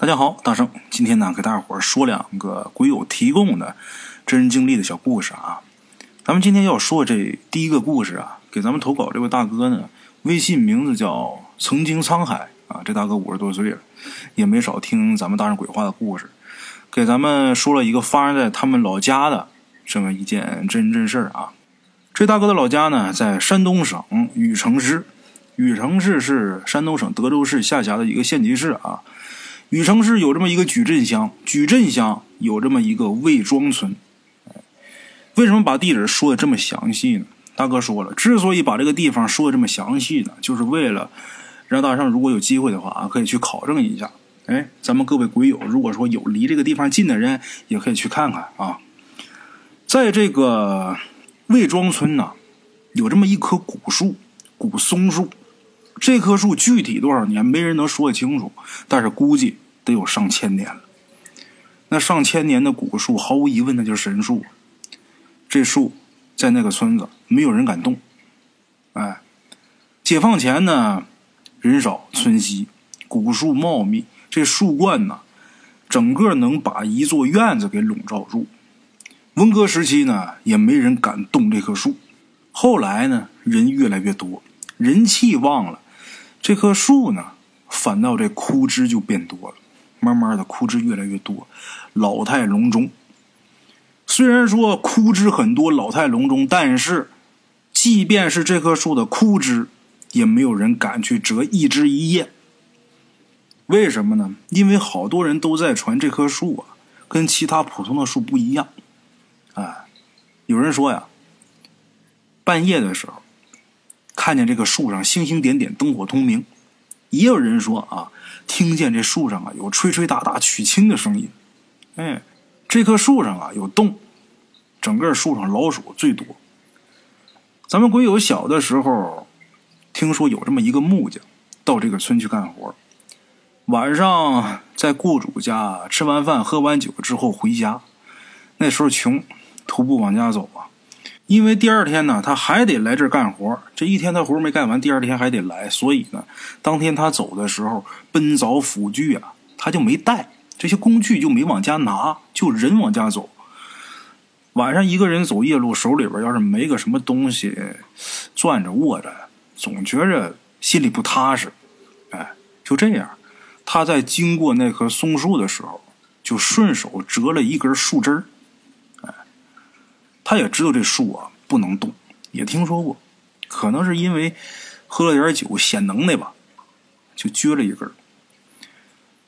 大家好，大圣，今天呢给大伙儿说两个鬼友提供的真人经历的小故事啊。咱们今天要说这第一个故事啊，给咱们投稿这位大哥呢，微信名字叫曾经沧海啊。这大哥五十多岁了，也没少听咱们大圣鬼话的故事，给咱们说了一个发生在他们老家的这么一件真人真事儿啊。这大哥的老家呢，在山东省禹城市，禹城市是山东省德州市下辖的一个县级市啊。禹城市有这么一个矩阵乡，矩阵乡有这么一个魏庄村。为什么把地址说的这么详细呢？大哥说了，之所以把这个地方说的这么详细呢，就是为了让大圣如果有机会的话啊，可以去考证一下。哎，咱们各位鬼友，如果说有离这个地方近的人，也可以去看看啊。在这个魏庄村呢，有这么一棵古树，古松树。这棵树具体多少年，没人能说得清楚，但是估计得有上千年了。那上千年的古树，毫无疑问那就是神树。这树在那个村子没有人敢动。哎，解放前呢，人少村稀，古树茂密，这树冠呢，整个能把一座院子给笼罩住。文革时期呢，也没人敢动这棵树。后来呢，人越来越多，人气旺了。这棵树呢，反倒这枯枝就变多了，慢慢的枯枝越来越多，老态龙钟。虽然说枯枝很多，老态龙钟，但是即便是这棵树的枯枝，也没有人敢去折一枝一叶。为什么呢？因为好多人都在传这棵树啊，跟其他普通的树不一样。哎，有人说呀，半夜的时候。看见这个树上星星点点，灯火通明。也有人说啊，听见这树上啊有吹吹打打取经的声音。哎，这棵树上啊有洞，整个树上老鼠最多。咱们鬼友小的时候，听说有这么一个木匠，到这个村去干活，晚上在雇主家吃完饭、喝完酒之后回家。那时候穷，徒步往家走啊。因为第二天呢，他还得来这儿干活。这一天他活没干完，第二天还得来，所以呢，当天他走的时候，奔凿斧锯啊，他就没带这些工具，就没往家拿，就人往家走。晚上一个人走夜路，手里边要是没个什么东西攥着握着，总觉着心里不踏实。哎，就这样，他在经过那棵松树的时候，就顺手折了一根树枝儿。他也知道这树啊不能动，也听说过，可能是因为喝了点酒显能耐吧，就撅了一根。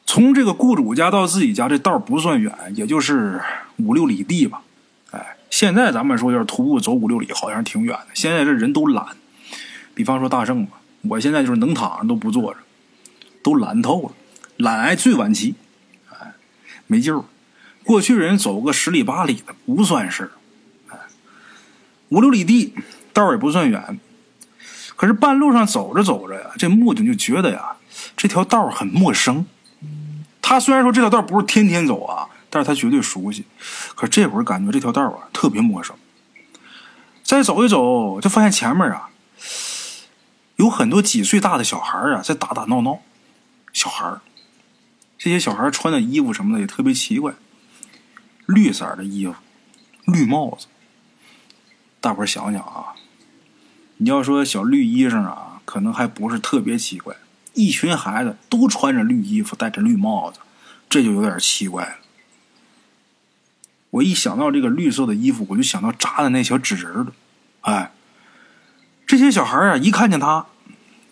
从这个雇主家到自己家这道不算远，也就是五六里地吧。哎，现在咱们说要是徒步走五六里，好像挺远的。现在这人都懒，比方说大圣吧，我现在就是能躺着都不坐着，都懒透了，懒癌最晚期，哎，没救。过去人走个十里八里的不算事儿。五六里地，道也不算远，可是半路上走着走着呀，这木匠就觉得呀，这条道很陌生。他虽然说这条道不是天天走啊，但是他绝对熟悉。可这会儿感觉这条道啊特别陌生。再走一走，就发现前面啊，有很多几岁大的小孩啊在打打闹闹。小孩这些小孩穿的衣服什么的也特别奇怪，绿色的衣服，绿帽子。大伙儿想想啊，你要说小绿衣裳啊，可能还不是特别奇怪。一群孩子都穿着绿衣服，戴着绿帽子，这就有点奇怪了。我一想到这个绿色的衣服，我就想到扎的那小纸人了。哎，这些小孩啊，一看见他，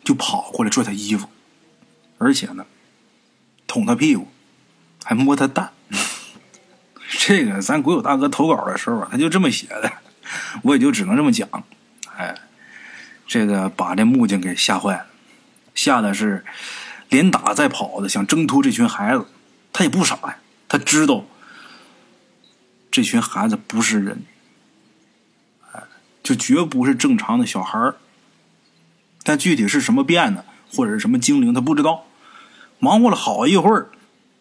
就跑过来拽他衣服，而且呢，捅他屁股，还摸他蛋。这个咱国有大哥投稿的时候，他就这么写的。我也就只能这么讲，哎，这个把这木匠给吓坏了，吓得是连打带跑的，想挣脱这群孩子。他也不傻呀，他知道这群孩子不是人，哎，就绝不是正常的小孩儿。但具体是什么变的，或者是什么精灵，他不知道。忙活了好一会儿，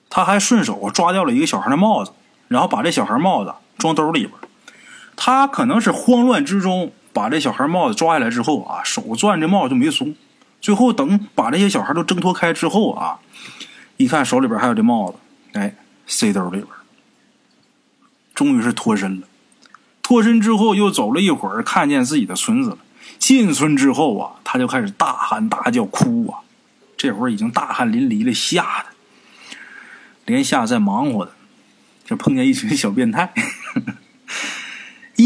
他还顺手抓掉了一个小孩的帽子，然后把这小孩帽子装兜里边。他可能是慌乱之中把这小孩帽子抓下来之后啊，手攥这帽子就没松。最后等把这些小孩都挣脱开之后啊，一看手里边还有这帽子，哎，塞兜里边，终于是脱身了。脱身之后，又走了一会儿，看见自己的村子了。进村之后啊，他就开始大喊大叫哭啊。这会儿已经大汗淋漓了，吓得连下在忙活的，就碰见一群小变态。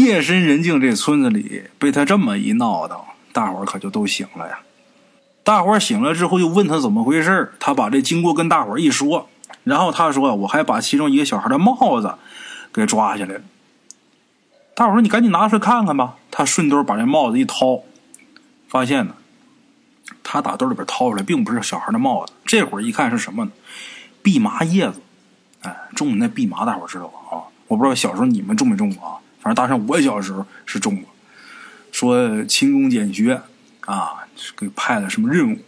夜深人静，这村子里被他这么一闹腾，大伙儿可就都醒了呀。大伙儿醒了之后，又问他怎么回事他把这经过跟大伙儿一说，然后他说：“我还把其中一个小孩的帽子给抓下来了。”大伙儿说：“你赶紧拿出来看看吧。”他顺兜把这帽子一掏，发现呢，他打兜里边掏出来，并不是小孩的帽子。这会儿一看是什么呢？蓖麻叶子。哎，种那蓖麻，大伙儿知道吧？啊，我不知道小时候你们种没种过啊。反正大圣，我小时候是种过。说勤工俭学啊，给派了什么任务？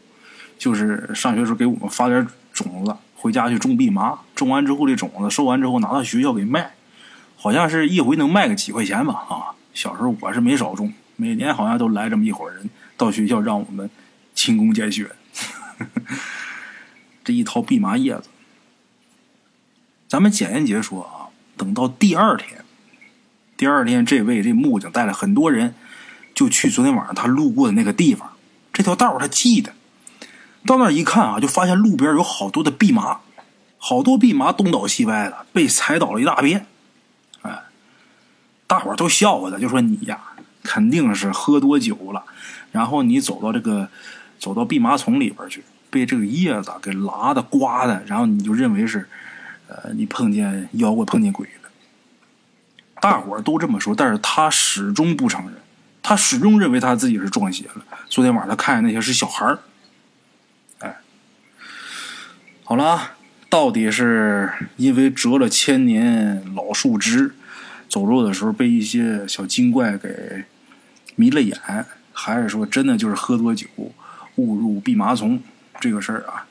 就是上学时候给我们发点种子，回家去种蓖麻。种完之后的种子收完之后拿到学校给卖，好像是一回能卖个几块钱吧？啊，小时候我是没少种，每年好像都来这么一伙人到学校让我们勤工俭学。这一套蓖麻叶子，咱们简言结说啊，等到第二天。第二天，这位这木匠带了很多人，就去昨天晚上他路过的那个地方。这条道他记得。到那一看啊，就发现路边有好多的蓖麻，好多蓖麻东倒西歪的，被踩倒了一大片。哎，大伙儿都笑话他，就说你呀，肯定是喝多酒了，然后你走到这个走到蓖麻丛里边去，被这个叶子给拉的、刮的，然后你就认为是，呃，你碰见妖怪、碰见鬼。大伙儿都这么说，但是他始终不承认，他始终认为他自己是撞邪了。昨天晚上他看见那些是小孩儿，哎，好了，到底是因为折了千年老树枝，走路的时候被一些小精怪给迷了眼，还是说真的就是喝多酒误入蓖麻丛？这个事儿啊，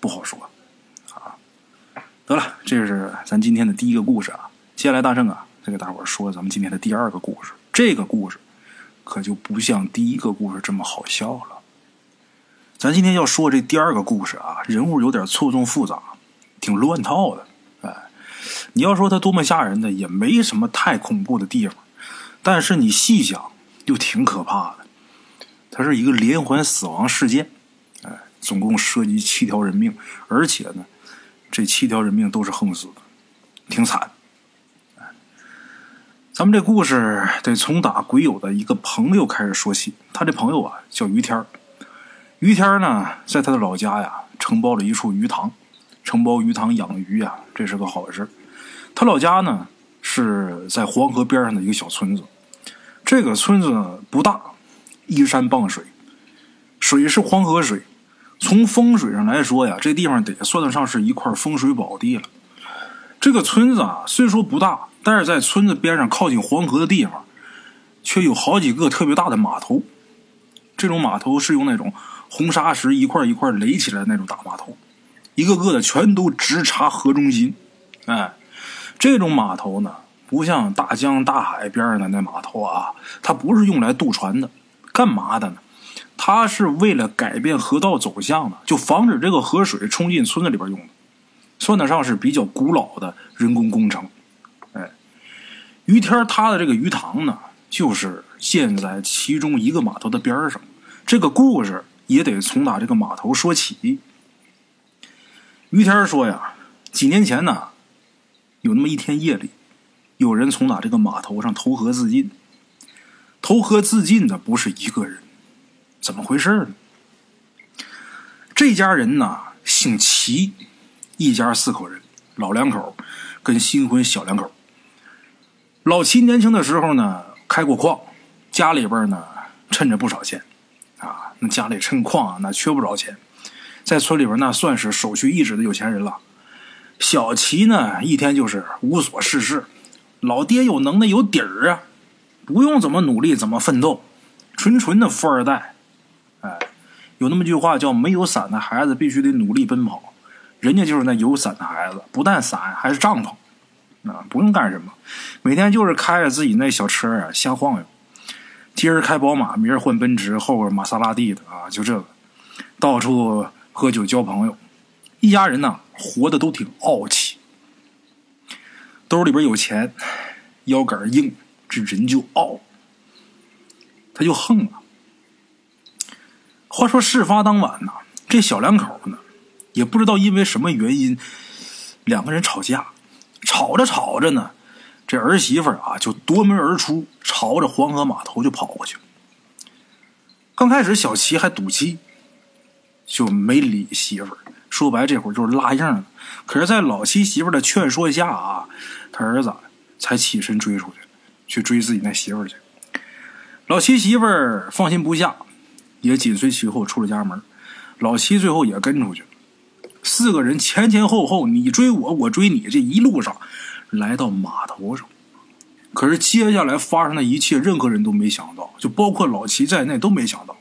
不好说啊。得了，这是咱今天的第一个故事啊。接下来大圣啊。再给大伙说咱们今天的第二个故事，这个故事可就不像第一个故事这么好笑了。咱今天要说这第二个故事啊，人物有点错综复杂，挺乱套的。哎，你要说它多么吓人呢，也没什么太恐怖的地方，但是你细想又挺可怕的。它是一个连环死亡事件，哎，总共涉及七条人命，而且呢，这七条人命都是横死的，挺惨。咱们这故事得从打鬼友的一个朋友开始说起。他这朋友啊叫于天于天呢在他的老家呀承包了一处鱼塘，承包鱼塘养鱼呀，这是个好事。他老家呢是在黄河边上的一个小村子，这个村子不大，依山傍水，水是黄河水。从风水上来说呀，这地方得算得上是一块风水宝地了。这个村子啊虽说不大。但是在村子边上靠近黄河的地方，却有好几个特别大的码头。这种码头是用那种红砂石一块一块垒起来的那种大码头，一个个的全都直插河中心。哎，这种码头呢，不像大江大海边的那码头啊，它不是用来渡船的，干嘛的呢？它是为了改变河道走向的，就防止这个河水冲进村子里边用的，算得上是比较古老的人工工程。于天他的这个鱼塘呢，就是建在其中一个码头的边上。这个故事也得从打这个码头说起。于天说呀，几年前呢，有那么一天夜里，有人从打这个码头上投河自尽。投河自尽的不是一个人，怎么回事呢？这家人呢姓齐，一家四口人，老两口跟新婚小两口。老七年轻的时候呢，开过矿，家里边呢趁着不少钱，啊，那家里趁矿啊，那缺不着钱，在村里边那算是首屈一指的有钱人了。小齐呢，一天就是无所事事，老爹有能耐有底儿啊，不用怎么努力怎么奋斗，纯纯的富二代。哎，有那么句话叫“没有伞的孩子必须得努力奔跑”，人家就是那有伞的孩子，不但伞还是帐篷。啊，不用干什么，每天就是开着自己那小车啊，瞎晃悠。今儿开宝马，明儿换奔驰，后边玛莎拉蒂的啊，就这个，到处喝酒交朋友。一家人呢活得都挺傲气，兜里边有钱，腰杆硬，这人就傲，他就横了。话说事发当晚呢，这小两口呢，也不知道因为什么原因，两个人吵架，吵着吵着呢，这儿媳妇啊就夺门而出，朝着黄河码头就跑过去。刚开始小齐还赌气，就没理媳妇儿。说白，这会儿就是拉硬了。可是，在老七媳妇的劝说下啊，他儿子才起身追出去，去追自己那媳妇儿去。老七媳妇儿放心不下，也紧随其后出了家门。老七最后也跟出去了。四个人前前后后，你追我，我追你，这一路上来到码头上。可是接下来发生的一切，任何人都没想到，就包括老齐在内都没想到。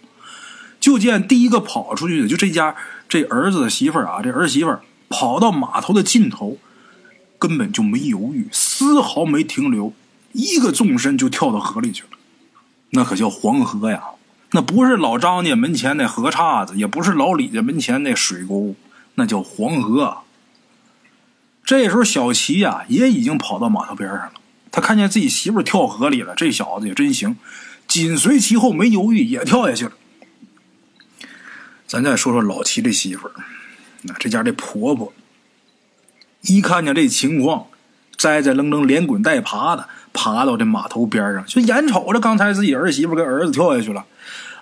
就见第一个跑出去的，就这家这儿子的媳妇儿啊，这儿媳妇儿跑到码头的尽头，根本就没犹豫，丝毫没停留，一个纵身就跳到河里去了。那可叫黄河呀，那不是老张家门前那河岔子，也不是老李家门前那水沟，那叫黄河。这时候小齐呀也已经跑到码头边上了，他看见自己媳妇跳河里了，这小子也真行，紧随其后，没犹豫也跳下去了。咱再说说老齐这媳妇儿，那这家这婆婆，一看见这情况，栽栽愣愣、连滚带爬的爬到这码头边上，就眼瞅着刚才自己儿媳妇跟儿子跳下去了，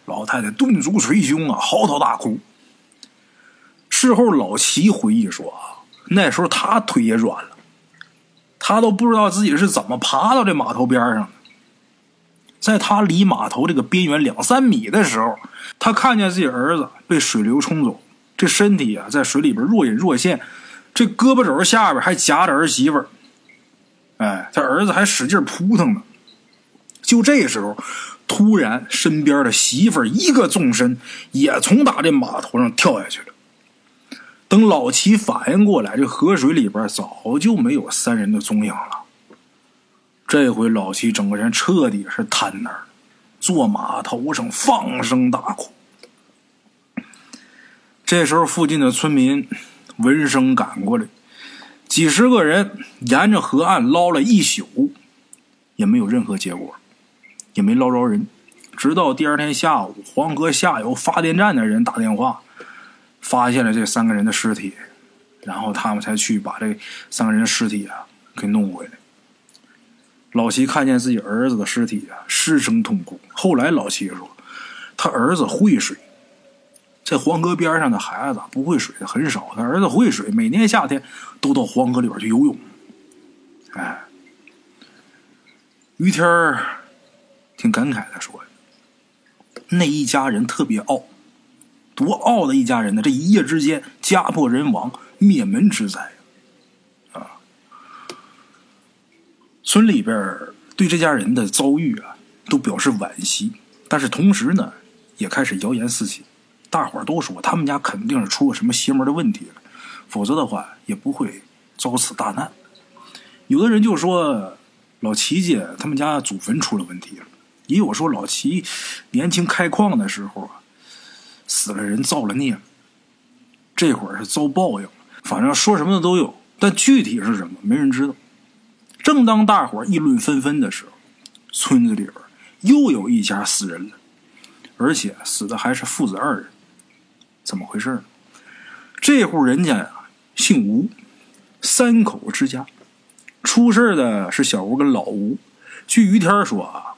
老太太顿足捶胸啊，嚎啕大哭。事后老齐回忆说啊，那时候他腿也软了，他都不知道自己是怎么爬到这码头边上的。在他离码头这个边缘两三米的时候，他看见自己儿子被水流冲走，这身体啊在水里边若隐若现，这胳膊肘下边还夹着儿媳妇儿，哎，他儿子还使劲扑腾呢。就这时候，突然身边的媳妇儿一个纵身，也从打这码头上跳下去了。等老齐反应过来，这河水里边早就没有三人的踪影了。这回老齐整个人彻底是瘫那儿，坐马头上放声大哭。这时候，附近的村民闻声赶过来，几十个人沿着河岸捞了一宿，也没有任何结果，也没捞着人。直到第二天下午，黄河下游发电站的人打电话，发现了这三个人的尸体，然后他们才去把这三个人的尸体啊给弄回来。老齐看见自己儿子的尸体啊，失声痛哭。后来老齐说，他儿子会水，在黄河边上的孩子不会水的很少，他儿子会水，每年夏天都到黄河里边去游泳。哎，于天儿挺感慨的说：“那一家人特别傲，多傲的一家人呢！这一夜之间家破人亡，灭门之灾啊。”村里边对这家人的遭遇啊，都表示惋惜，但是同时呢，也开始谣言四起。大伙儿都说他们家肯定是出了什么邪门的问题了，否则的话也不会遭此大难。有的人就说老齐家他们家祖坟出了问题了，也有说老齐年轻开矿的时候啊，死了人造了孽，这会儿是遭报应了。反正说什么的都有，但具体是什么，没人知道。正当大伙议论纷纷的时候，村子里边又有一家死人了，而且死的还是父子二人。怎么回事呢？这户人家呀，姓吴，三口之家。出事的是小吴跟老吴。据于天说啊，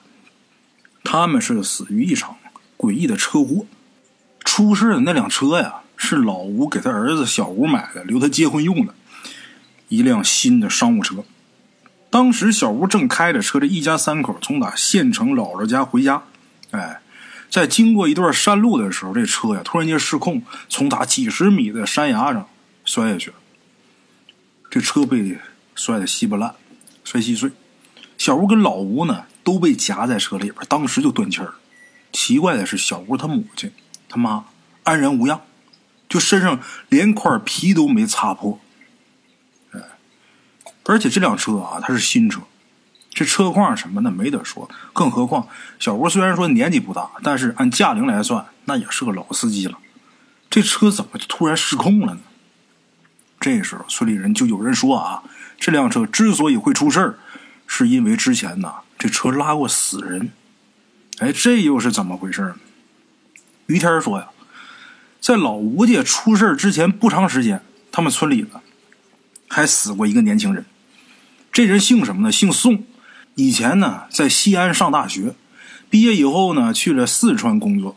他们是死于一场诡异的车祸。出事的那辆车呀，是老吴给他儿子小吴买的，留他结婚用的，一辆新的商务车。当时小吴正开着车，这一家三口从打县城姥姥家回家，哎，在经过一段山路的时候，这车呀突然间失控，从打几十米的山崖上摔下去了。这车被摔得稀巴烂，摔稀碎。小吴跟老吴呢都被夹在车里边，当时就断气儿。奇怪的是，小吴他母亲他妈安然无恙，就身上连块皮都没擦破。而且这辆车啊，它是新车，这车况什么的没得说。更何况小吴虽然说年纪不大，但是按驾龄来算，那也是个老司机了。这车怎么就突然失控了呢？这时候村里人就有人说啊，这辆车之所以会出事儿，是因为之前呐这车拉过死人。哎，这又是怎么回事呢？于天说呀，在老吴家出事之前不长时间，他们村里呢还死过一个年轻人。这人姓什么呢？姓宋。以前呢在西安上大学，毕业以后呢去了四川工作。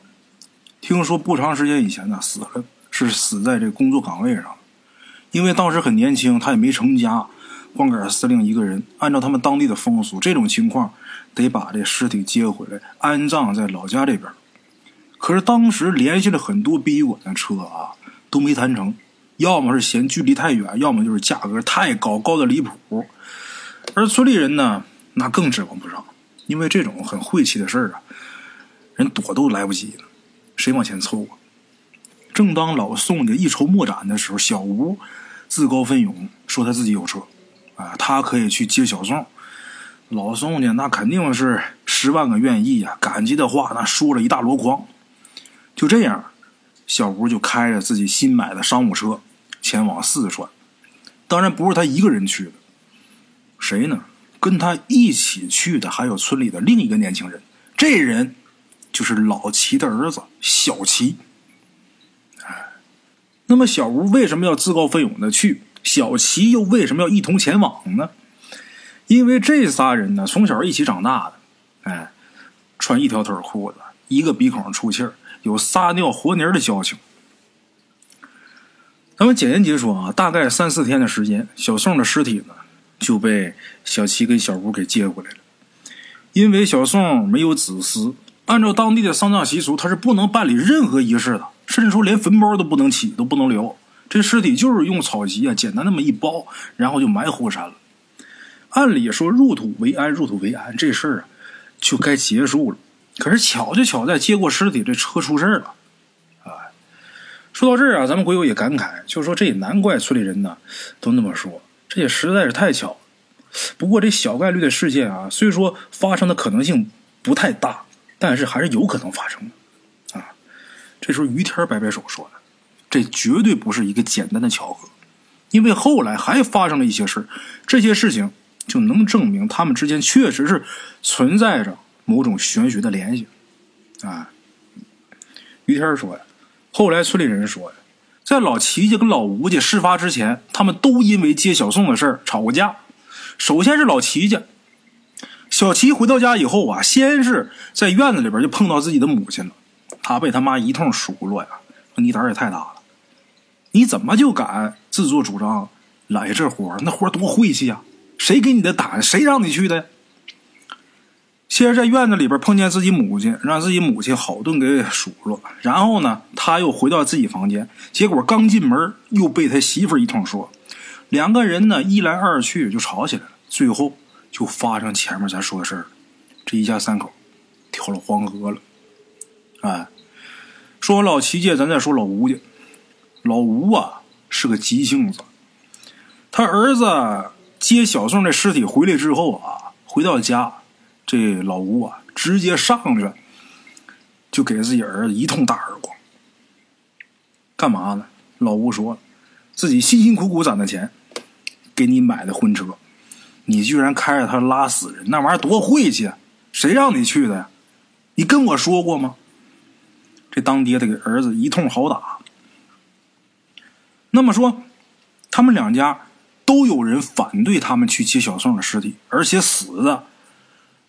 听说不长时间以前呢死了，是死在这工作岗位上。因为当时很年轻，他也没成家，光杆司令一个人。按照他们当地的风俗，这种情况。得把这尸体接回来安葬在老家这边，可是当时联系了很多殡仪馆的车啊，都没谈成，要么是嫌距离太远，要么就是价格太高，高的离谱。而村里人呢，那更指望不上，因为这种很晦气的事儿啊，人躲都来不及，谁往前凑啊？正当老宋家一筹莫展的时候，小吴自告奋勇说他自己有车，啊，他可以去接小宋。老宋家那肯定是十万个愿意呀，感激的话那说了一大箩筐。就这样，小吴就开着自己新买的商务车前往四川。当然不是他一个人去的，谁呢？跟他一起去的还有村里的另一个年轻人，这人就是老齐的儿子小齐。哎，那么小吴为什么要自告奋勇的去？小齐又为什么要一同前往呢？因为这仨人呢，从小一起长大的，哎，穿一条腿裤子，一个鼻孔出气儿，有撒尿和泥的交情。咱们简言结说啊，大概三四天的时间，小宋的尸体呢就被小七跟小吴给接回来了。因为小宋没有子嗣，按照当地的丧葬习俗，他是不能办理任何仪式的，甚至说连坟包都不能起，都不能留。这尸体就是用草席啊，简单那么一包，然后就埋火山了。按理说入土为安，入土为安，这事儿啊就该结束了。可是巧就巧在接过尸体，这车出事了。啊，说到这儿啊，咱们鬼友也感慨，就说这也难怪村里人呢都那么说，这也实在是太巧。不过这小概率的事件啊，虽说发生的可能性不太大，但是还是有可能发生的。啊，这时候于天摆摆手说了，这绝对不是一个简单的巧合，因为后来还发生了一些事这些事情。就能证明他们之间确实是存在着某种玄学的联系，啊。于天说呀，后来村里人说呀，在老齐家跟老吴家事发之前，他们都因为接小宋的事儿吵过架。首先是老齐家，小齐回到家以后啊，先是在院子里边就碰到自己的母亲了，他被他妈一通数落呀，说你胆儿也太大了，你怎么就敢自作主张揽这活那活多晦气呀！谁给你的胆？谁让你去的呀？先是在院子里边碰见自己母亲，让自己母亲好顿给数落。然后呢，他又回到自己房间，结果刚进门又被他媳妇一通说。两个人呢，一来二去就吵起来了。最后就发生前面咱说的事儿这一家三口跳了黄河了。哎，说完老齐家，咱再说老吴家。老吴啊是个急性子，他儿子。接小宋的尸体回来之后啊，回到家，这老吴啊直接上去就给自己儿子一通大耳光。干嘛呢？老吴说自己辛辛苦苦攒的钱给你买的婚车，你居然开着它拉死人，那玩意儿多晦气！谁让你去的呀？你跟我说过吗？这当爹的给儿子一通好打。那么说，他们两家。都有人反对他们去接小宋的尸体，而且死的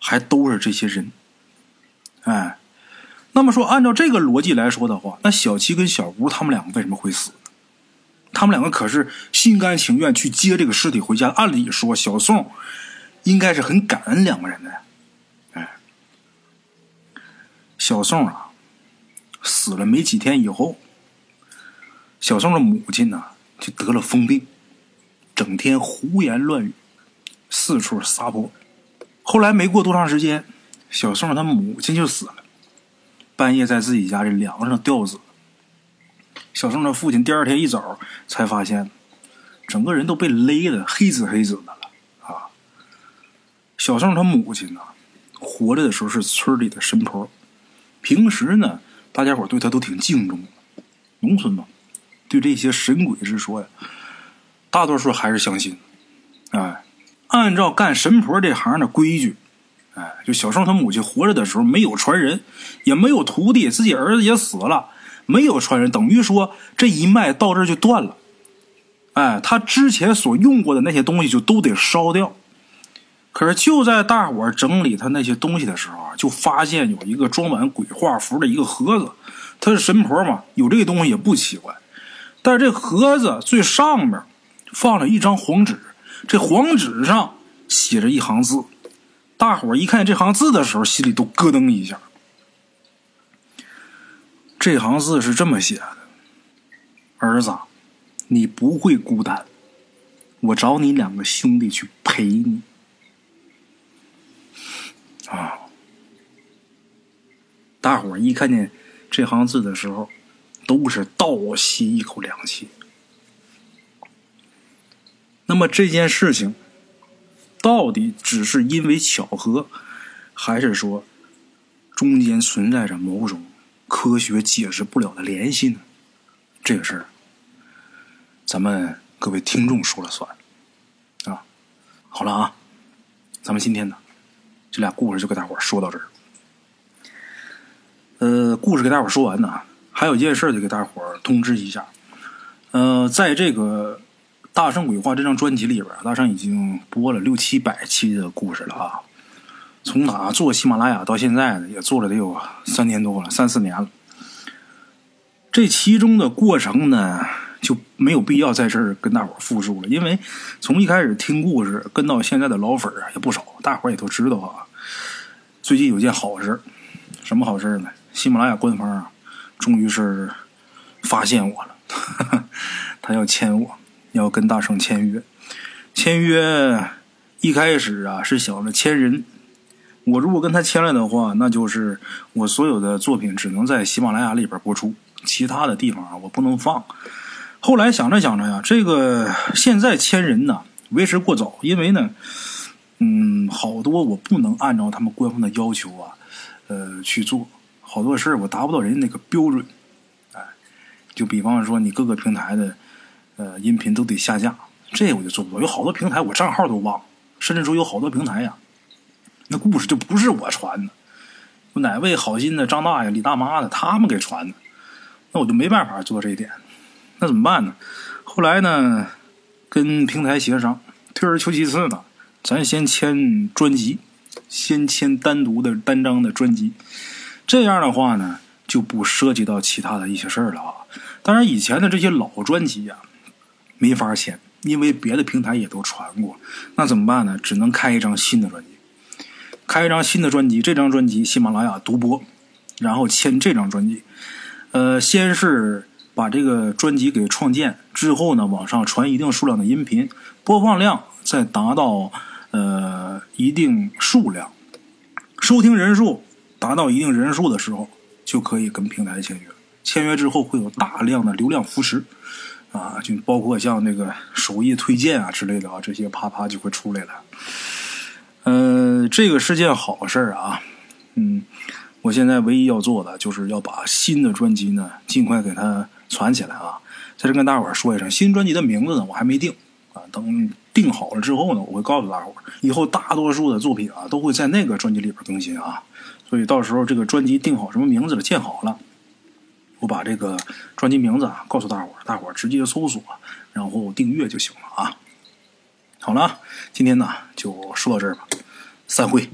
还都是这些人。哎，那么说，按照这个逻辑来说的话，那小七跟小吴他们两个为什么会死？他们两个可是心甘情愿去接这个尸体回家。按理说，小宋应该是很感恩两个人的。哎，小宋啊，死了没几天以后，小宋的母亲呢就得了疯病。整天胡言乱语，四处撒泼。后来没过多长时间，小宋他母亲就死了，半夜在自己家这梁上吊死了。小宋的父亲第二天一早才发现，整个人都被勒的黑紫黑紫的了啊！小宋他母亲呢，活着的时候是村里的神婆，平时呢，大家伙对他都挺敬重。农村嘛，对这些神鬼之说呀。大多数还是相信。按照干神婆这行的规矩，哎，就小胜他母亲活着的时候没有传人，也没有徒弟，自己儿子也死了，没有传人，等于说这一脉到这就断了。哎，他之前所用过的那些东西就都得烧掉。可是就在大伙整理他那些东西的时候啊，就发现有一个装满鬼画符的一个盒子。他是神婆嘛，有这个东西也不奇怪。但是这盒子最上面放了一张黄纸，这黄纸上写着一行字。大伙一看这行字的时候，心里都咯噔一下。这行字是这么写的：“儿子。”你不会孤单，我找你两个兄弟去陪你啊！大伙一看见这行字的时候，都是倒吸一口凉气。那么这件事情到底只是因为巧合，还是说中间存在着某种科学解释不了的联系呢？这个事儿。咱们各位听众说了算，啊，好了啊，咱们今天呢，这俩故事就给大伙说到这儿。呃，故事给大伙说完呢，还有一件事得给大伙儿通知一下。呃，在这个《大圣鬼话》这张专辑里边，大圣已经播了六七百期的故事了啊。从哪做喜马拉雅到现在呢，也做了得有三年多了，三四年了。这其中的过程呢？就没有必要在这儿跟大伙复述了，因为从一开始听故事跟到现在的老粉啊也不少，大伙也都知道啊。最近有件好事，什么好事呢？喜马拉雅官方啊，终于是发现我了，他要签我，要跟大圣签约。签约一开始啊是想着签人，我如果跟他签了的话，那就是我所有的作品只能在喜马拉雅里边播出，其他的地方啊我不能放。后来想着想着呀，这个现在签人呢为时过早，因为呢，嗯，好多我不能按照他们官方的要求啊，呃去做，好多事儿我达不到人家那个标准，哎，就比方说你各个平台的呃音频都得下架，这我就做不到。有好多平台我账号都忘了，甚至说有好多平台呀，那故事就不是我传的，哪位好心的张大爷、李大妈的他们给传的，那我就没办法做这一点。那怎么办呢？后来呢，跟平台协商，退而求其次呢，咱先签专辑，先签单独的单张的专辑。这样的话呢，就不涉及到其他的一些事儿了啊。当然，以前的这些老专辑呀，没法签，因为别的平台也都传过。那怎么办呢？只能开一张新的专辑，开一张新的专辑。这张专辑喜马拉雅独播，然后签这张专辑。呃，先是。把这个专辑给创建之后呢，往上传一定数量的音频，播放量再达到呃一定数量，收听人数达到一定人数的时候，就可以跟平台签约。签约之后会有大量的流量扶持，啊，就包括像那个首页推荐啊之类的啊，这些啪啪就会出来了。嗯，这个是件好事啊，嗯，我现在唯一要做的就是要把新的专辑呢尽快给它。传起来啊！在这跟大伙儿说一声，新专辑的名字呢，我还没定啊。等定好了之后呢，我会告诉大伙儿。以后大多数的作品啊，都会在那个专辑里边更新啊。所以到时候这个专辑定好什么名字了，建好了，我把这个专辑名字啊告诉大伙儿，大伙儿直接搜索，然后订阅就行了啊。好了，今天呢就说到这儿吧，散会。